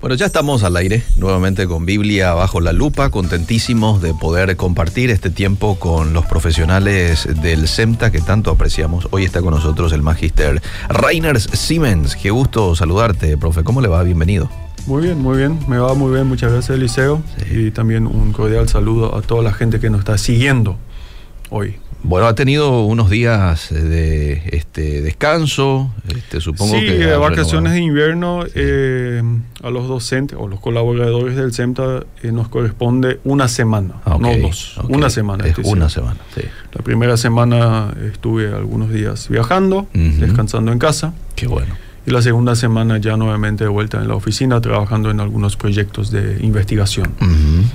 Bueno, ya estamos al aire, nuevamente con Biblia bajo la lupa, contentísimos de poder compartir este tiempo con los profesionales del SEMTA que tanto apreciamos. Hoy está con nosotros el magister Reiners Siemens. Qué gusto saludarte, profe. ¿Cómo le va? Bienvenido. Muy bien, muy bien. Me va muy bien. Muchas gracias, Eliseo. Sí. Y también un cordial saludo a toda la gente que nos está siguiendo hoy. Bueno, ha tenido unos días de este descanso, este, supongo sí, que... eh, ha vacaciones renovado. de invierno eh, a los docentes o los colaboradores del CEMTA eh, nos corresponde una semana, Ah, no dos, una semana. Es una semana, sí. La primera semana estuve algunos días viajando, descansando en casa. Qué bueno. Y la segunda semana ya nuevamente de vuelta en la oficina trabajando en algunos proyectos de investigación.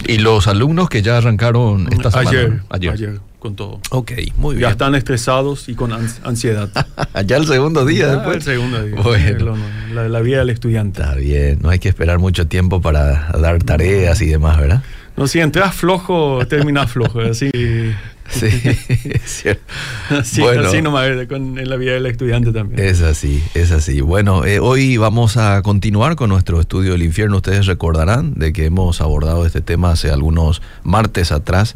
Y los alumnos que ya arrancaron esta semana. ayer, ¿no? ayer, con todo. Ok, muy Ya bien. están estresados y con ans- ansiedad. ya el segundo día después. El segundo día. Bueno. La, la vida del estudiante. Está bien, no hay que esperar mucho tiempo para dar tareas y demás, ¿verdad? No, si entras flojo, terminas flojo. Así, Sí, es cierto. así, Bueno. así nomás con, en la vida del estudiante también. Es así, es así. Bueno, eh, hoy vamos a continuar con nuestro estudio del infierno. Ustedes recordarán de que hemos abordado este tema hace algunos martes atrás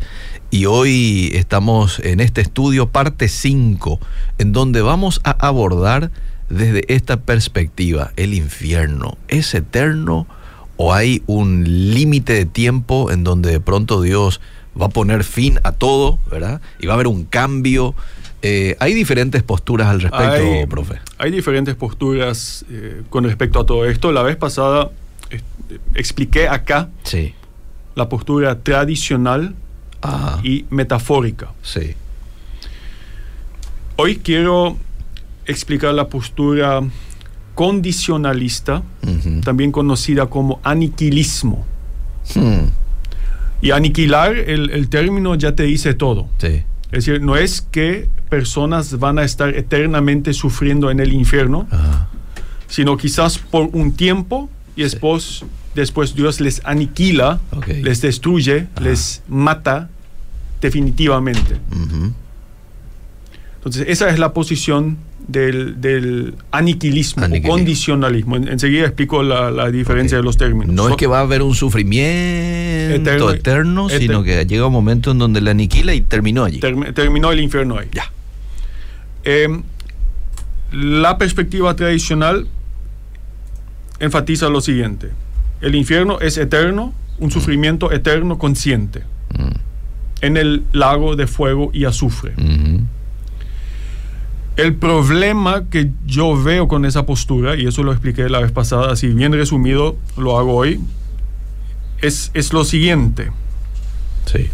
y hoy estamos en este estudio parte 5, en donde vamos a abordar desde esta perspectiva, el infierno, ¿es eterno o hay un límite de tiempo en donde de pronto Dios va a poner fin a todo, ¿verdad? Y va a haber un cambio. Eh, hay diferentes posturas al respecto, hay, profe. hay diferentes posturas eh, con respecto a todo esto. La vez pasada eh, expliqué acá Sí. la postura tradicional Ah, y metafórica. sí. Hoy quiero explicar la postura condicionalista, también conocida como aniquilismo. Hmm, Y aniquilar, el, el término ya te dice todo. Sí. Es decir, no es que personas van a estar eternamente sufriendo en el infierno, Ajá. sino quizás por un tiempo y Sí. después, después Dios les aniquila, les destruye, Ajá. les mata definitivamente. Entonces, esa es la posición del, del aniquilismo Aniquilismo. o condicionalismo. En- enseguida explico la, la diferencia de los términos. No So- es que va a haber un sufrimiento eterno, Eterno- sino que llega un momento en donde le aniquila y terminó allí. term- terminó el infierno ahí. ya. Eh, la perspectiva tradicional enfatiza lo siguiente. El infierno es eterno, un sufrimiento eterno consciente Mm, en el lago de fuego y azufre. ujú. El problema que yo veo con esa postura, y eso lo expliqué la vez pasada, así bien resumido, lo hago hoy, es, es lo siguiente, Sí.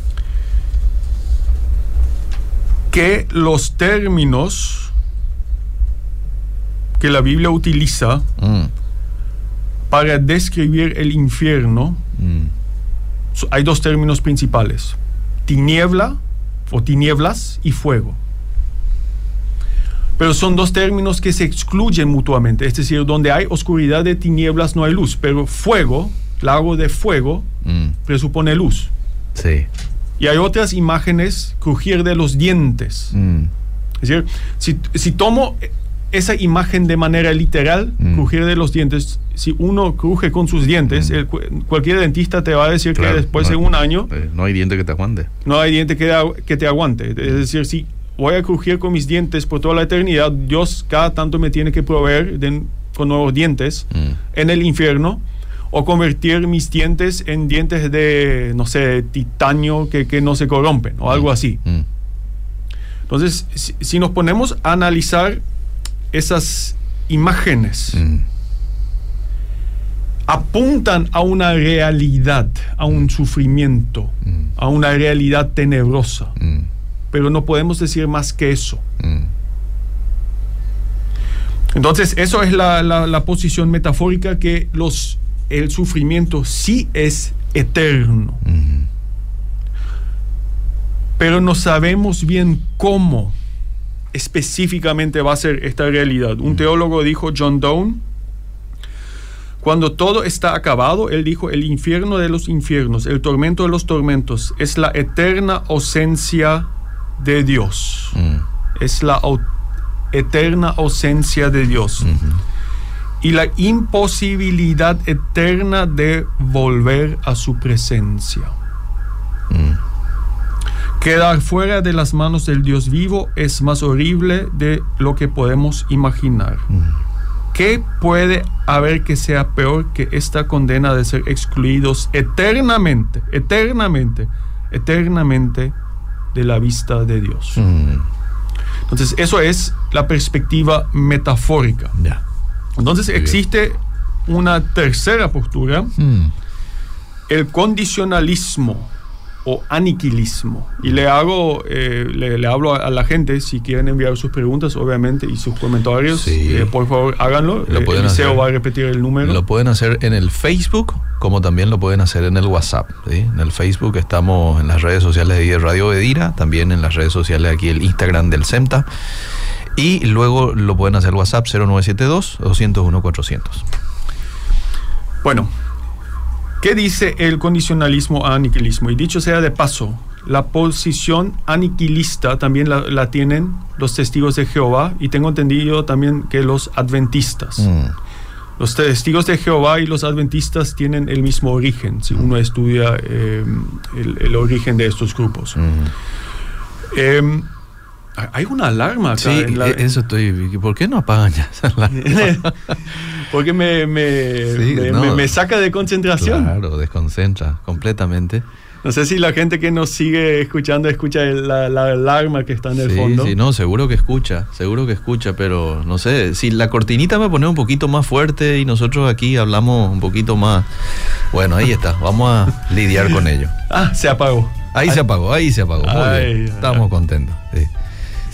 que los términos que la Biblia utiliza Mm, para describir el infierno, mm. hay dos términos principales, tiniebla o tinieblas y fuego. Pero son dos términos que se excluyen mutuamente, es decir, donde hay oscuridad de tinieblas no hay luz, pero fuego, lago de fuego, Mm, presupone luz. Sí. Y hay otras imágenes, crujir de los dientes. Mm, Es decir, si, si tomo esa imagen de manera literal, Mm. crujir de los dientes, si uno cruje con sus dientes, el cu- cualquier dentista te va a decir claro, que después no- de un año eh, no hay diente que te aguante. no hay diente que, que te aguante. Es decir, si voy a crujir con mis dientes por toda la eternidad, Dios cada tanto me tiene que proveer de- con nuevos dientes Mm, en el infierno o convertir mis dientes en dientes de, no sé, titanio que, que no se corrompen o algo así. mm, Entonces, si, si nos ponemos a analizar esas imágenes, mm. apuntan a una realidad, a un sufrimiento, Mm. a una realidad tenebrosa, Mm, pero no podemos decir más que eso. Entonces, eso es la, posición metafórica que los, el sufrimiento sí es eterno, pero no sabemos bien cómo específicamente va a ser esta realidad. Un teólogo dijo, John Donne, cuando todo está acabado, él dijo, el infierno de los infiernos, el tormento de los tormentos, es la eterna ausencia de Dios. mm, Es la eterna ausencia de Dios. ujú. y la imposibilidad eterna de volver a su presencia. Mm. Quedar fuera de las manos del Dios vivo es más horrible de lo que podemos imaginar. Mm. ¿Qué puede haber que sea peor que esta condena de ser excluidos eternamente, eternamente, eternamente de la vista de Dios? Mm. Entonces, eso es la perspectiva metafórica. Entonces, Muy bien. existe una tercera postura, Mm. el condicionalismo o aniquilismo. Y le hago, eh, le, le hablo a, a la gente, si quieren enviar sus preguntas, obviamente, y sus comentarios, Sí. eh, por favor, háganlo. Lo Eh, pueden Eliseo hacer. va a repetir el número. Lo pueden hacer en el Facebook, como también lo pueden hacer en el WhatsApp. ¿sí? En el Facebook estamos en las redes sociales de Radio Bedira, también en las redes sociales aquí el Instagram del SEMTA. Y luego lo pueden hacer WhatsApp 0972-201-400. Bueno, ¿qué dice el condicionalismo a aniquilismo? Y dicho sea de paso, la posición aniquilista también la, la tienen los testigos de Jehová y tengo entendido también que los adventistas. Mm. Los testigos de Jehová y los adventistas tienen el mismo origen, si uno estudia eh, el, el origen de estos grupos. Mm. Eh, hay una alarma acá. Sí, en la- e- eso estoy. ¿Por qué no apagan ya esa alarma? Porque me, me, Sí, me- no. me- saca de concentración. Claro, desconcentra completamente. No sé si la gente que nos sigue escuchando escucha la, la alarma que está en el sí, fondo. sí, no, seguro que escucha, seguro que escucha, pero no sé, si la cortinita me pone un poquito más fuerte y nosotros aquí hablamos un poquito más. Bueno, ahí está, vamos a lidiar con ello. Ah, se apagó. Ahí se apagó, ahí se apagó. Muy Ay, bien, ay, estamos ay. contentos. sí.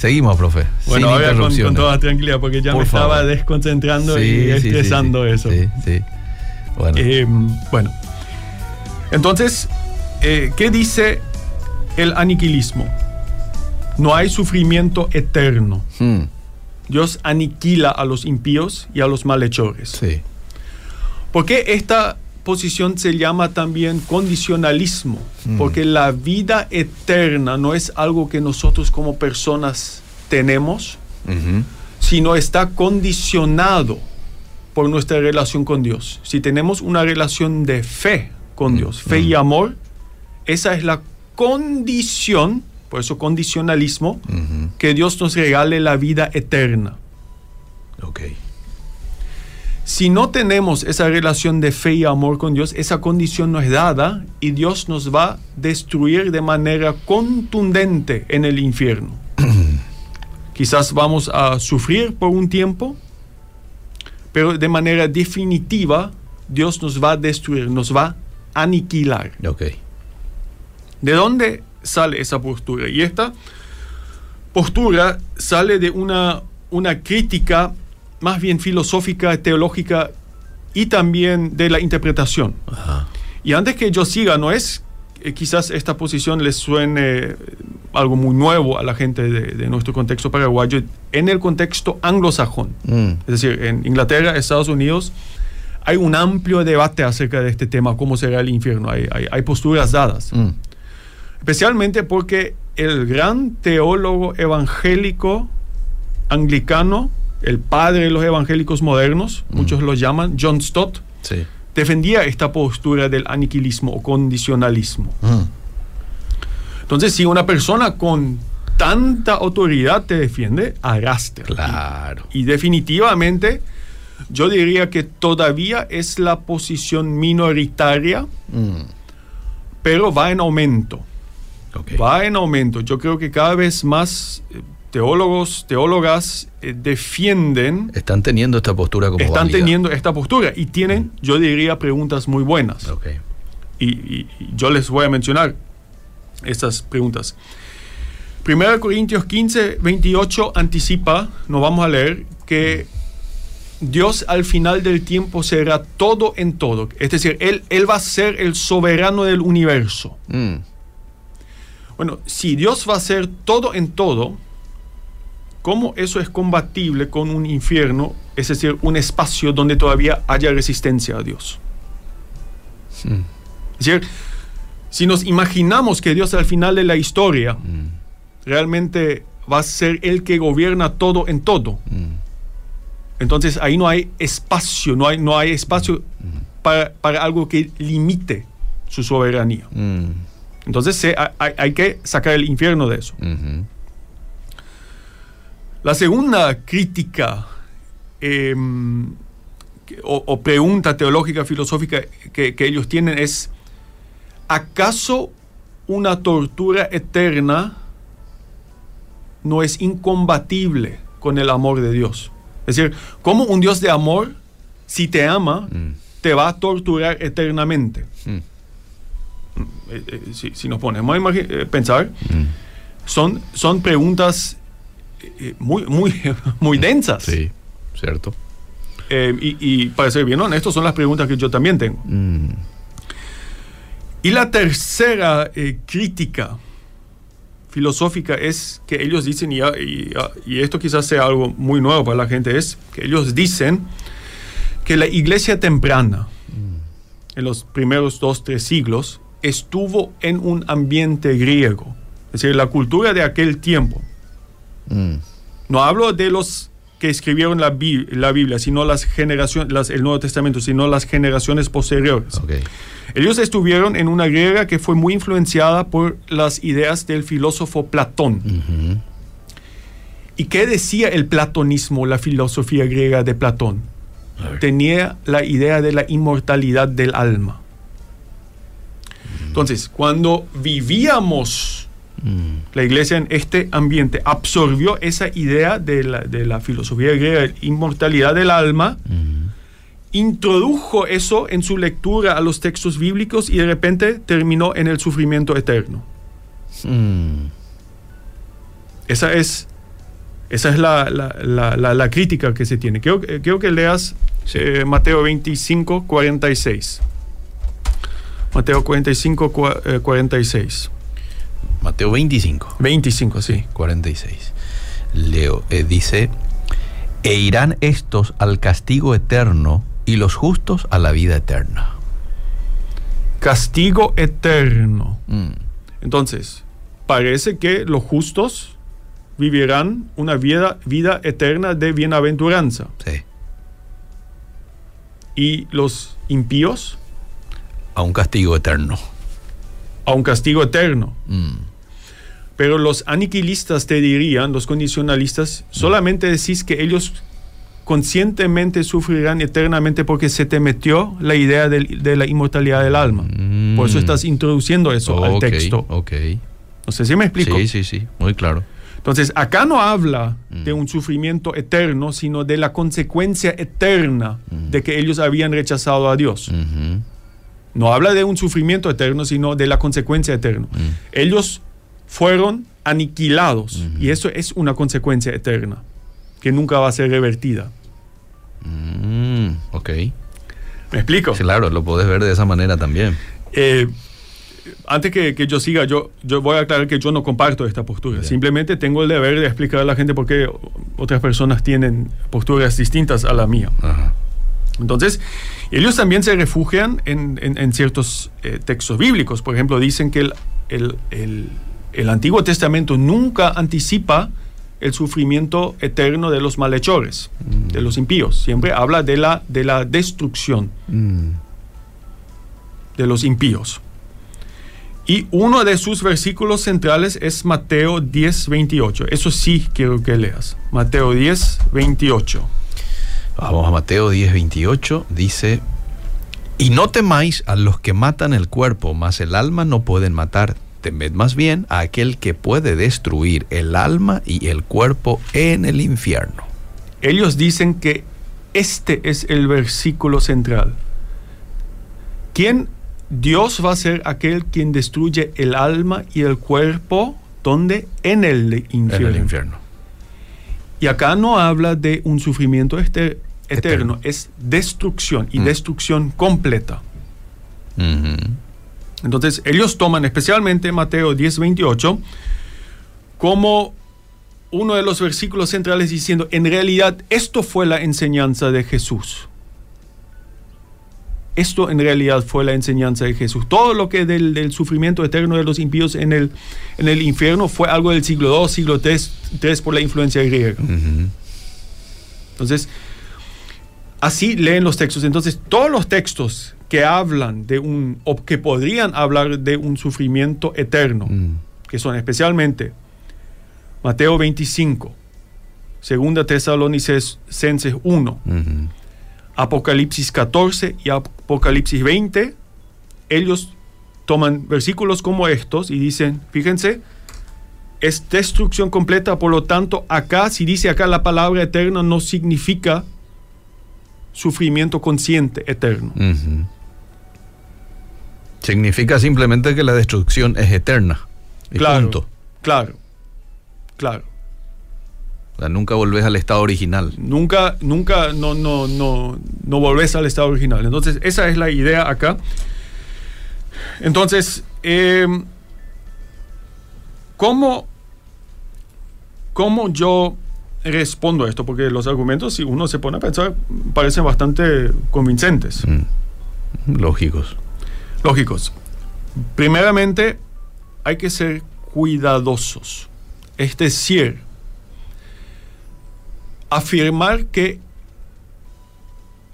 Seguimos, profe. Bueno, ahora con, con toda tranquilidad, porque ya Por me estaba desconcentrando Sí, y sí, estresando sí, eso. Sí, sí. Bueno. Eh, bueno, entonces, eh, ¿qué dice el aniquilismo? No hay sufrimiento eterno. Hmm, Dios aniquila a los impíos y a los malhechores. sí. ¿Por qué esta posición se llama también condicionalismo? Mm. Porque la vida eterna no es algo que nosotros como personas tenemos, sino está condicionado por nuestra relación con Dios. Si tenemos una relación de fe con Mm, Dios, fe y amor, esa es la condición, por eso condicionalismo, que Dios nos regale la vida eterna. Ok. Si no tenemos esa relación de fe y amor con Dios, esa condición no es dada y Dios nos va a destruir de manera contundente en el infierno. Quizás vamos a sufrir por un tiempo, pero de manera definitiva Dios nos va a destruir, nos va a aniquilar. Ok. ¿De dónde sale esa postura? Y esta postura sale de una, una crítica más bien filosófica, teológica y también de la interpretación. Ajá. Y antes que yo siga, no es eh, quizás esta posición les suene eh, algo muy nuevo a la gente de, de nuestro contexto paraguayo, en el contexto anglosajón. Mm, Es decir, en Inglaterra, Estados Unidos, hay un amplio debate acerca de este tema, cómo será el infierno. Hay, hay- hay posturas dadas mm, especialmente porque el gran teólogo evangélico anglicano, el padre de los evangélicos modernos, muchos lo llaman, John Stott, sí. defendía esta postura del aniquilismo o condicionalismo. Mm, Entonces, si una persona con tanta autoridad te defiende, arrastre. claro. Y definitivamente, yo diría que todavía es la posición minoritaria, Mm, pero va en aumento. va en aumento. Yo creo que cada vez más eh, teólogos, teólogas eh, defienden, Están teniendo esta postura como están válida. teniendo esta postura y tienen, yo diría, preguntas muy buenas. Ok. Y, y- y yo les voy a mencionar estas preguntas. 1 Corintios 15, 28 anticipa, no vamos a leer, que Dios al final del tiempo será todo en todo. Es decir, Él, él va a ser el soberano del universo. Mm, Bueno, si Dios va a ser todo en todo, ¿cómo eso es compatible con un infierno, es decir, un espacio donde todavía haya resistencia a Dios? mm, Es decir, si nos imaginamos que Dios al final de la historia mm, realmente va a ser el que gobierna todo en todo, mm. Entonces ahí no hay espacio, no hay, no hay espacio para, para algo que limite su soberanía. Entonces se- hay, hay que sacar el infierno de eso. La segunda crítica eh, que- o, o pregunta teológica, filosófica que, que ellos tienen es, ¿acaso una tortura eterna no es incompatible con el amor de Dios? Es decir, ¿cómo un Dios de amor, si te ama, Mm. te va a torturar eternamente? Mm. Eh, eh, si, si nos ponemos a eh, pensar, Mm. son, son preguntas muy, muy, muy densas. Sí, cierto. Eh, y, y para ser bien honesto, son las preguntas que yo también tengo. Mm. Y la tercera eh, crítica filosófica es que ellos dicen, y, y- y esto quizás sea algo muy nuevo para la gente, es que ellos dicen que la iglesia temprana, en los primeros dos, tres siglos, estuvo en un ambiente griego. Es decir, la cultura de aquel tiempo. Mm. No hablo de los que escribieron la, Bi- la Biblia, sino las generaciones, las- el Nuevo Testamento, sino las generaciones posteriores. Ok. Ellos estuvieron en una griega que fue muy influenciada por las ideas del filósofo Platón. ¿Y qué decía el platonismo, la filosofía griega de Platón? Tenía la idea de la inmortalidad del alma. Entonces, cuando vivíamos Mm. la iglesia en este ambiente, absorbió esa idea de la, de la filosofía griega, de inmortalidad del alma, Mm. introdujo eso en su lectura a los textos bíblicos y de repente terminó en el sufrimiento eterno. Mm. Esa es, esa es la, la- la- crítica que se tiene. Quiero, eh, quiero que leas eh, Mateo 25, 46. Mateo 45, cua- eh, 46. Mateo 25. 25, sí. 46. Leo, eh, dice, e irán estos al castigo eterno y los justos a la vida eterna. Castigo eterno. Mm. Entonces, parece que los justos vivirán una vida, vida eterna de bienaventuranza. Sí. Y los impíos A un castigo eterno. a un castigo eterno. Mm. Pero los aniquilistas te dirían, los condicionalistas, solamente decís que ellos conscientemente sufrirán eternamente porque se te metió la idea de la inmortalidad del alma. Mm. Por eso estás introduciendo eso al texto. Ok. No sé si me explico. Sí, sí, sí. Muy claro. Entonces, acá no habla Mm. de un sufrimiento eterno, sino de la consecuencia eterna Mm. de que ellos habían rechazado a Dios. No habla de un sufrimiento eterno, sino de la consecuencia eterna. Mm. Ellos fueron aniquilados Ujú. y eso es una consecuencia eterna que nunca va a ser revertida. Mm. Ok. ¿Me explico? Claro, lo podés ver de esa manera también. Eh, antes que, que yo siga, yo, yo voy a aclarar que yo no comparto esta postura. Bien. Simplemente tengo el deber de explicar a la gente por qué otras personas tienen posturas distintas a la mía. Ajá. Entonces, ellos también se refugian en, en- en ciertos eh, textos bíblicos. Por ejemplo, dicen que el, el- el- el Antiguo Testamento nunca anticipa el sufrimiento eterno de los malhechores, de los impíos. Siempre habla de la, de la destrucción Mm. de los impíos. Y uno de sus versículos centrales es Mateo 10, 28. Eso sí quiero que leas. Mateo 10, 28. Vamos a Mateo 10, 28. Dice, y no temáis a los que matan el cuerpo, mas el alma no pueden matar. Temed más bien a aquel que puede destruir el alma y el cuerpo en el infierno. Ellos dicen que este es el versículo central. ¿Quién? Dios va a ser aquel quien destruye el alma y el cuerpo, ¿dónde? En el infierno. En el infierno. Y acá no habla de un sufrimiento este- eterno, Eterno. es destrucción y Mm. destrucción completa. Entonces, ellos toman especialmente Mateo 10, 28 como uno de los versículos centrales diciendo, en realidad esto fue la enseñanza de Jesús. Esto en realidad fue la enseñanza de Jesús. Todo lo que del, del sufrimiento eterno de los impíos en el, en el infierno fue algo del siglo II, siglo III, por la influencia griega. Entonces, así leen los textos. Entonces, todos los textos que hablan de un, o que podrían hablar de un sufrimiento eterno, Mm. que son especialmente Mateo 25, Segunda Tesalonicenses 1, Ujú. Apocalipsis 14 y Apocalipsis 20, ellos toman versículos como estos y dicen, fíjense, es destrucción completa, por lo tanto, acá, si dice acá la palabra eterna, no significa sufrimiento consciente eterno. Significa simplemente que la destrucción es eterna. Y Claro, punto. claro, claro. O sea, nunca volvés al estado original. Nunca, nunca, no, no, no, no volvés al estado original. Entonces, esa es la idea acá. Entonces, eh, ¿cómo, ¿cómo yo respondo a esto? Porque los argumentos, si uno se pone a pensar, parecen bastante convincentes, Mm. Lógicos. Lógicos. Primeramente, hay que ser cuidadosos. Es decir, afirmar que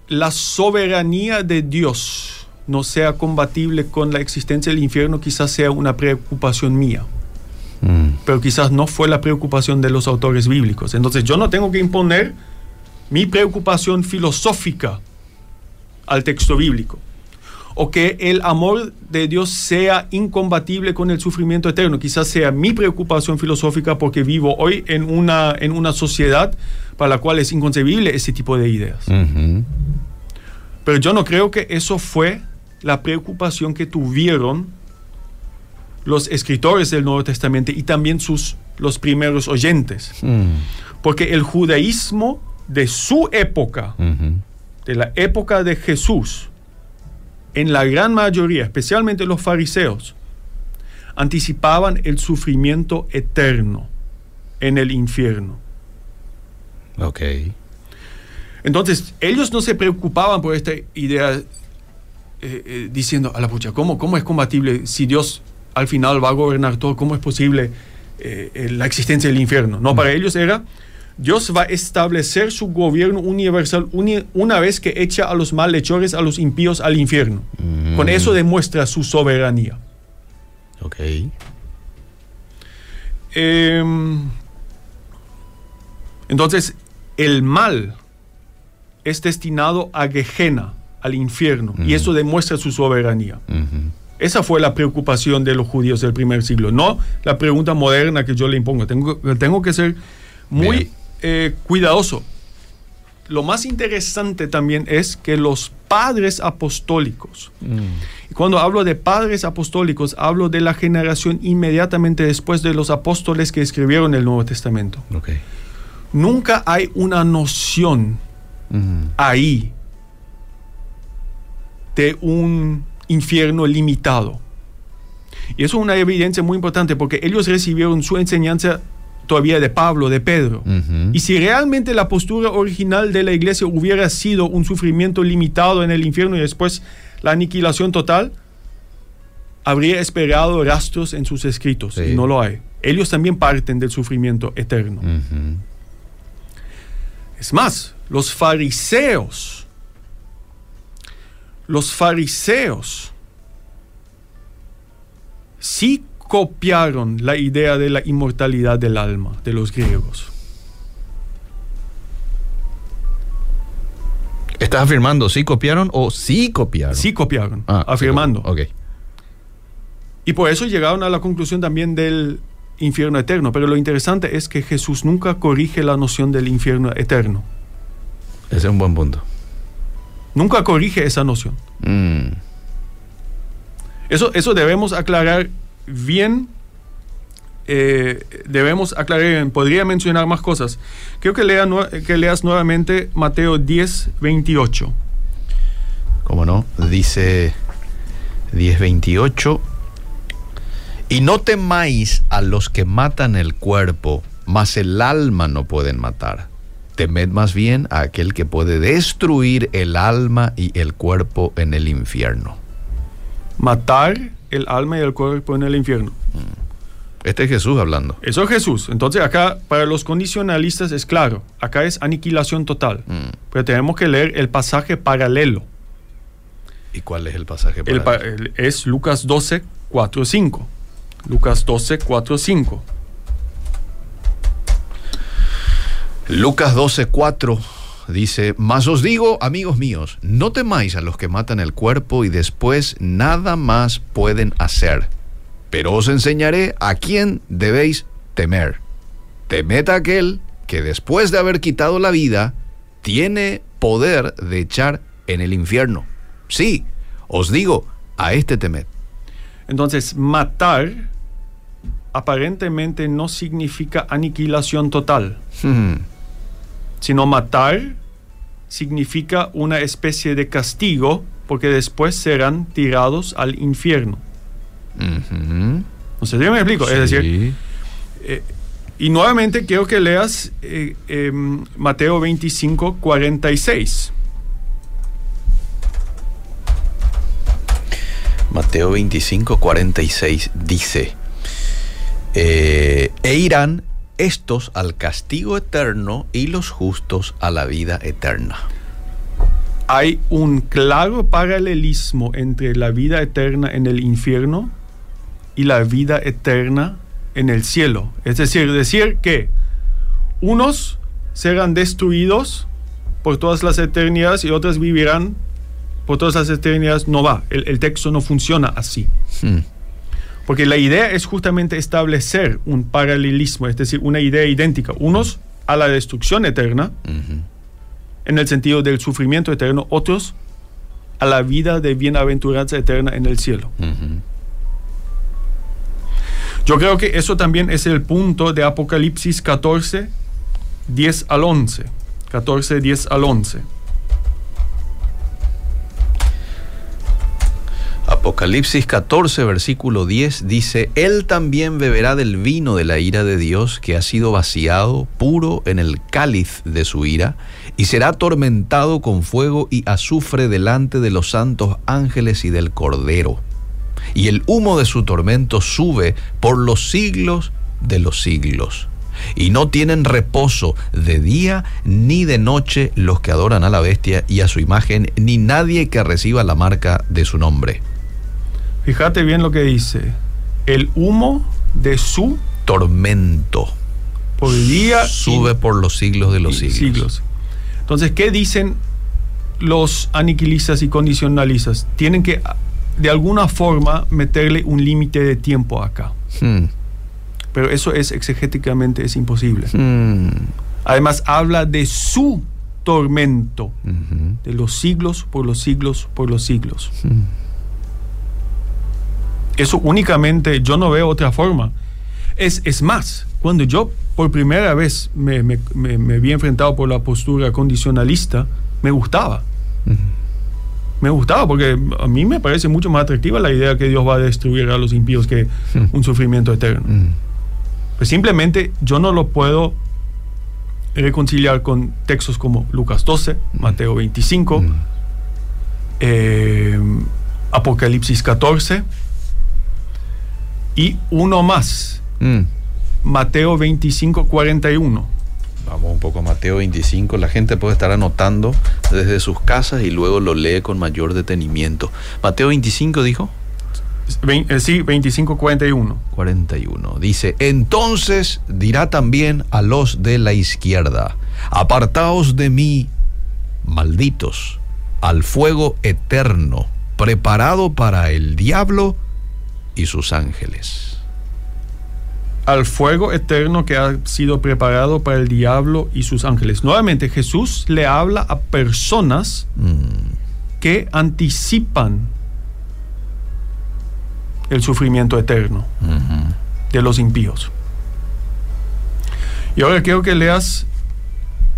la soberanía de Dios no sea compatible con la existencia del infierno quizás sea una preocupación mía, Mm. pero quizás no fue la preocupación de los autores bíblicos. Entonces yo no tengo que imponer mi preocupación filosófica al texto bíblico. O que el amor de Dios sea incompatible con el sufrimiento eterno. Quizás sea mi preocupación filosófica porque vivo hoy en una, en una sociedad para la cual es inconcebible ese tipo de ideas. Pero yo no creo que eso fue la preocupación que tuvieron los escritores del Nuevo Testamento y también sus, los primeros oyentes. Mm. Porque el judaísmo de su época, de la época de Jesús, en la gran mayoría, especialmente los fariseos, anticipaban el sufrimiento eterno en el infierno. Ok. Entonces, ellos no se preocupaban por esta idea eh, eh, diciendo, a la pucha, ¿cómo, ¿cómo es compatible si Dios al final va a gobernar todo? ¿Cómo es posible eh, la existencia del infierno? No, para ellos era, Dios va a establecer su gobierno universal uni- una vez que echa a los malhechores, a los impíos al infierno. Con Mm. eso demuestra su soberanía. Ok. Em, entonces, el mal es destinado a Gehenna, al infierno, y Ujú. eso demuestra su soberanía. Esa fue la preocupación de los judíos del primer siglo, no la pregunta moderna que yo le impongo. Tengo, tengo que ser muy Bien. Eh, cuidadoso. Lo más interesante también es que los padres apostólicos, Mm. y cuando hablo de padres apostólicos, hablo de la generación inmediatamente después de los apóstoles que escribieron el Nuevo Testamento. Ok. Nunca hay una noción Mm. ahí de un infierno limitado. Y eso es una evidencia muy importante porque ellos recibieron su enseñanza todavía de Pablo, de Pedro. Y si realmente la postura original de la iglesia hubiera sido un sufrimiento limitado en el infierno y después la aniquilación total, habría esperado rastros en sus escritos Sí. y no lo hay. Ellos también parten del sufrimiento eterno. Es más, los fariseos, los fariseos sí copiaron la idea de la inmortalidad del alma de los griegos. ¿Estás afirmando sí copiaron o sí copiaron? Sí copiaron, Ah, sí afirmando. Ok. Y por eso llegaron a la conclusión también del infierno eterno. Pero lo interesante es que Jesús nunca corrige la noción del infierno eterno. Ese es un buen punto. Nunca corrige esa noción. Mm. Eso, eso debemos aclarar bien. eh, debemos aclarar bien. Podría mencionar más cosas. Creo que, lea que leas nuevamente Mateo 10, 28. ¿Cómo no? Dice 10.28. Y no temáis a los que matan el cuerpo, mas el alma no pueden matar. Temed más bien a aquel que puede destruir el alma y el cuerpo en el infierno. Matar el alma y el cuerpo en el infierno. Este es Jesús hablando. Eso es Jesús. Entonces acá para los condicionalistas es claro, acá es aniquilación total. Mm. Pero tenemos que leer el pasaje paralelo. ¿Y cuál es el pasaje? El para pa- el- es Lucas 12, 4, 5. Lucas 12, 4, 5. Lucas 12, 4 dice, Mas os digo, amigos míos, no temáis a los que matan el cuerpo y después nada más pueden hacer. Pero os enseñaré a quién debéis temer. Temed a aquel que después de haber quitado la vida, tiene poder de echar en el infierno. Sí, os digo, a este temed. Entonces, matar aparentemente no significa aniquilación total, Hmm, sino matar significa una especie de castigo porque después serán tirados al infierno. ujú, No sé si me explico. Es decir, sí. y nuevamente quiero que leas eh, em, Mateo 25, 46. Mateo 25, 46 dice, eh, e irán estos al castigo eterno y los justos a la vida eterna. Hay un claro paralelismo entre la vida eterna en el infierno y la vida eterna en el cielo. Es decir, decir que unos serán destruidos por todas las eternidades y otros vivirán por todas las eternidades no va. El, el texto no funciona así. Hmm, Porque la idea es justamente establecer un paralelismo, es decir, una idea idéntica. Unos a la destrucción eterna, en el sentido del sufrimiento eterno, otros a la vida de bienaventuranza eterna en el cielo. Yo creo que eso también es el punto de Apocalipsis 14, 10 al 11. 14, 10 al 11. Apocalipsis 14, versículo 10 dice, Él también beberá del vino de la ira de Dios que ha sido vaciado puro en el cáliz de su ira, y será atormentado con fuego y azufre delante de los santos ángeles y del Cordero. Y el humo de su tormento sube por los siglos de los siglos. Y no tienen reposo de día ni de noche los que adoran a la bestia y a su imagen, ni nadie que reciba la marca de su nombre. Fíjate bien lo que dice. El humo de su Tormento sube por los siglos de los siglos. Entonces, ¿qué dicen los aniquilistas y condicionalistas? Tienen que, de alguna forma, meterle un límite de tiempo acá. Hmm, Pero eso es exegéticamente es imposible. hmm, Además, habla de su tormento, de los siglos por los siglos por los siglos. hmm. Eso únicamente, yo no veo otra forma. Es, es más, cuando yo por primera vez me, me- me- me vi enfrentado por la postura condicionalista, me gustaba. Me gustaba porque a mí me parece mucho más atractiva la idea que Dios va a destruir a los impíos que un sufrimiento eterno. Pues simplemente yo no lo puedo reconciliar con textos como Lucas 12, Mateo 25, Mm. eh, Apocalipsis 14 y uno más, Hmm. Mateo 25, 41. Vamos un poco a Mateo 25. La gente puede estar anotando desde sus casas y luego lo lee con mayor detenimiento. Mateo 25 dijo. Eh, sí, 25, 41. 41. Dice, entonces dirá también a los de la izquierda, apartaos de mí, malditos, al fuego eterno, preparado para el diablo y sus ángeles. Al fuego eterno que ha sido preparado para el diablo y sus ángeles. Nuevamente, Jesús le habla a personas Mm, que anticipan el sufrimiento eterno de los impíos. Y ahora quiero que leas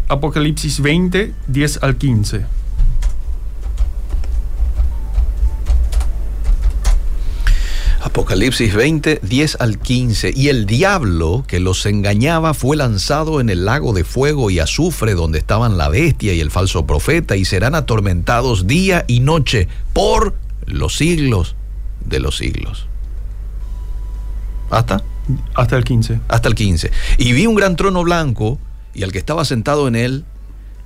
Apocalipsis 20, 10 al 15. Apocalipsis 20, 10 al 15. Y el diablo que los engañaba fue lanzado en el lago de fuego y azufre donde estaban la bestia y el falso profeta y serán atormentados día y noche por los siglos de los siglos. ¿Hasta? Hasta el 15. Hasta el 15. Y vi un gran trono blanco y al que estaba sentado en él,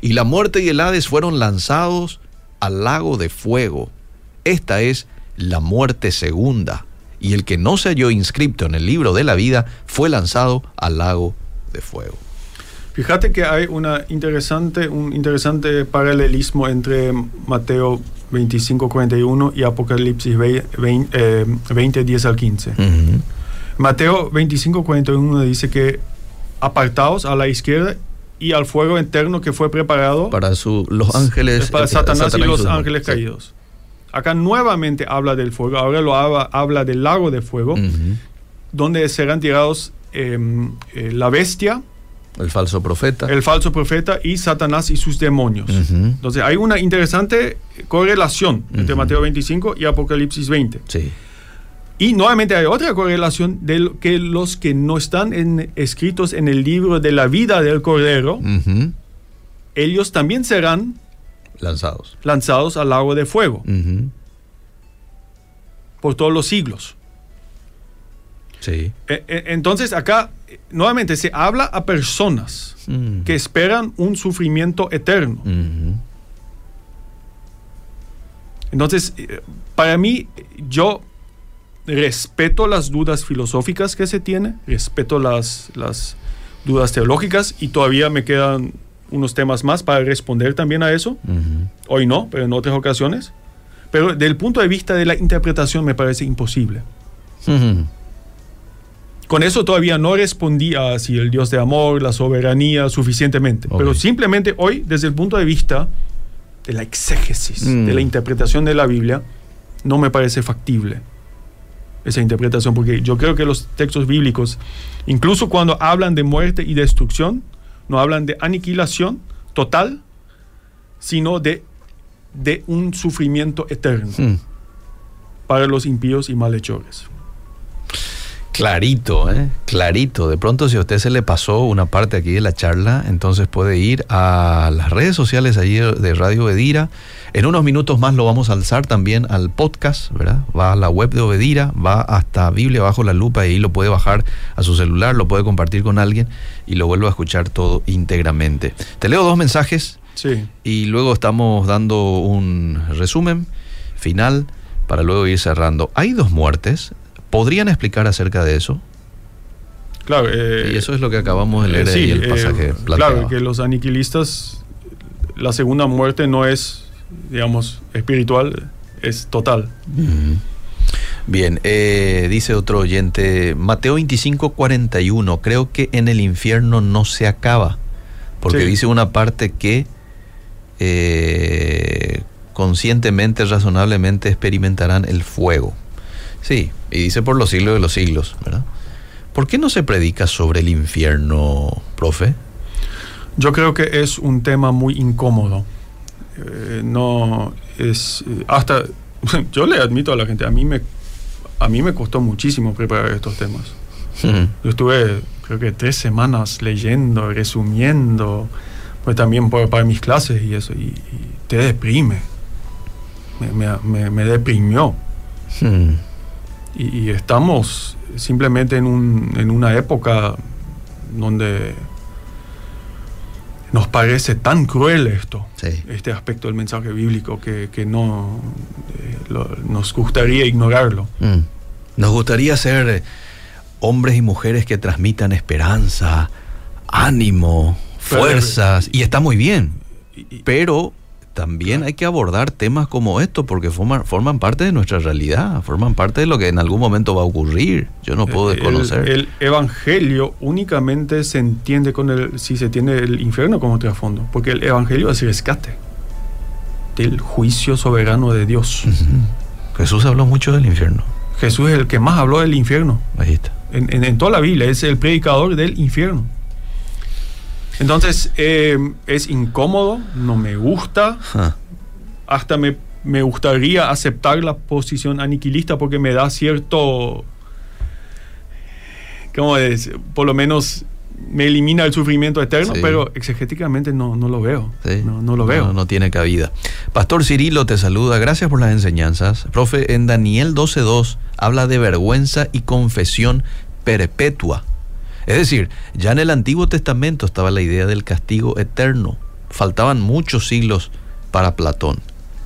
Y la muerte y el Hades fueron lanzados al lago de fuego. Esta es la muerte segunda. Y el que no se halló inscripto en el libro de la vida fue lanzado al lago de fuego. Fíjate que hay una interesante, un interesante paralelismo entre Mateo 25, 41 y Apocalipsis 20, 10 eh, al 15. Mateo 25, 41 dice que apartados a la izquierda y al fuego eterno que fue preparado para los ángeles para Satanás, y los ángeles caídos. Acá nuevamente habla del fuego, ahora lo habla, del lago de fuego, donde serán tirados em, eh, la bestia, el falso profeta. El falso profeta y Satanás y sus demonios. Entonces hay una interesante correlación entre Mateo 25 y Apocalipsis 20. Sí. Y nuevamente hay otra correlación de que los que no están escritos en el libro de la vida del Cordero, ellos también serán lanzados, lanzados al lago de fuego por todos los siglos. Sí. E, e, entonces acá nuevamente se habla a personas que esperan un sufrimiento eterno. Entonces, eh, para mí, yo respeto las dudas filosóficas que se tiene, respeto las, las dudas teológicas y todavía me quedan unos temas más para responder también a eso. Hoy no, pero en otras ocasiones. Pero desde el punto de vista de la interpretación me parece imposible. Con eso todavía no respondí a si el Dios de amor, la soberanía, suficientemente. Pero simplemente hoy, desde el punto de vista de la exégesis, de la mm. interpretación de la Biblia, no me parece factible esa interpretación, porque yo creo que los textos bíblicos, incluso cuando hablan de muerte y destrucción, no hablan de aniquilación total, sino de, de un sufrimiento eterno hmm. para los impíos y malhechores. Clarito, ¿eh? clarito. De pronto si a usted se le pasó una parte aquí de la charla, entonces puede ir a las redes sociales allí de Radio Bedira. En unos minutos más lo vamos a alzar también al podcast, ¿verdad? Va a la web de Obedira, va hasta Biblia bajo la lupa y ahí lo puede bajar a su celular, lo puede compartir con alguien y lo vuelve a escuchar todo íntegramente. Te leo dos mensajes sí. y luego estamos dando un resumen final para luego ir cerrando. Hay dos muertes ¿Podrían explicar acerca de eso? Claro. Eh, y eso es lo que acabamos de leer en el pasaje. Eh, claro, que los aniquilistas, la segunda muerte no es, digamos, espiritual, es total. Bien, eh, dice otro oyente, Mateo 25, 41, creo que en el infierno no se acaba, porque dice una parte que conscientemente, razonablemente experimentarán el fuego. Sí, y dice por los siglos de los siglos, ¿verdad? ¿Por qué no se predica sobre el infierno, profe? Yo creo que es un tema muy incómodo. Eh, no es hasta yo le admito a la gente, a mí me a mí me costó muchísimo preparar estos temas. Yo estuve creo que tres semanas leyendo, resumiendo, pues también para mis clases y eso, y, te deprime. Me, me, deprimió y, estamos simplemente en, un, en una época donde nos parece tan cruel esto, este aspecto del mensaje bíblico, que, no eh, nos gustaría ignorarlo. Mm. Nos gustaría ser hombres y mujeres que transmitan esperanza, ánimo, fuerzas, y está muy bien, pero también hay que abordar temas como estos porque forman, forman parte de nuestra realidad, forman parte de lo que en algún momento va a ocurrir. Yo no puedo desconocer. El, evangelio únicamente se entiende con el, si se tiene el infierno como trasfondo, porque el evangelio es rescate del juicio soberano de Dios. Jesús habló mucho del infierno. Jesús es el que más habló del infierno. Ahí está. en, en, en toda la Biblia, es el predicador del infierno. Entonces, eh, es incómodo, no me gusta, Ah, hasta me, me gustaría aceptar la posición aniquilista porque me da cierto, ¿cómo es? Por lo menos me elimina el sufrimiento eterno, Sí. pero exegéticamente no, no lo veo. sí. No, no lo veo. No, no tiene cabida. Pastor Cirilo te saluda. Gracias por las enseñanzas. Profe, en Daniel 12.2 habla de vergüenza y confesión perpetua. Es decir, ya en el Antiguo Testamento estaba la idea del castigo eterno. Faltaban muchos siglos para Platón.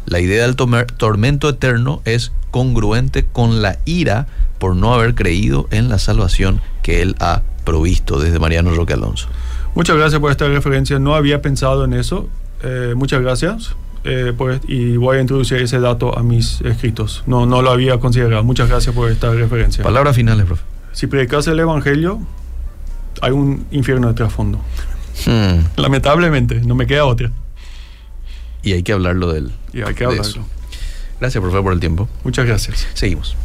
La idea del tormento eterno es congruente con la ira por no haber creído en la salvación que él ha provisto desde Mariano Roque Alonso. Muchas gracias por esta referencia. No había pensado en eso. Eh, muchas gracias. Eh, por- y voy a introducir ese dato a mis escritos. No, no lo había considerado. Muchas gracias por esta referencia. Palabras finales, profe. Si predicas el Evangelio, hay un infierno de trasfondo. Hmm. Lamentablemente, no me queda otra. Y hay que hablarlo del. Y hay que de hablarlo. eso. Gracias, profe, por el tiempo. Muchas gracias. Seguimos.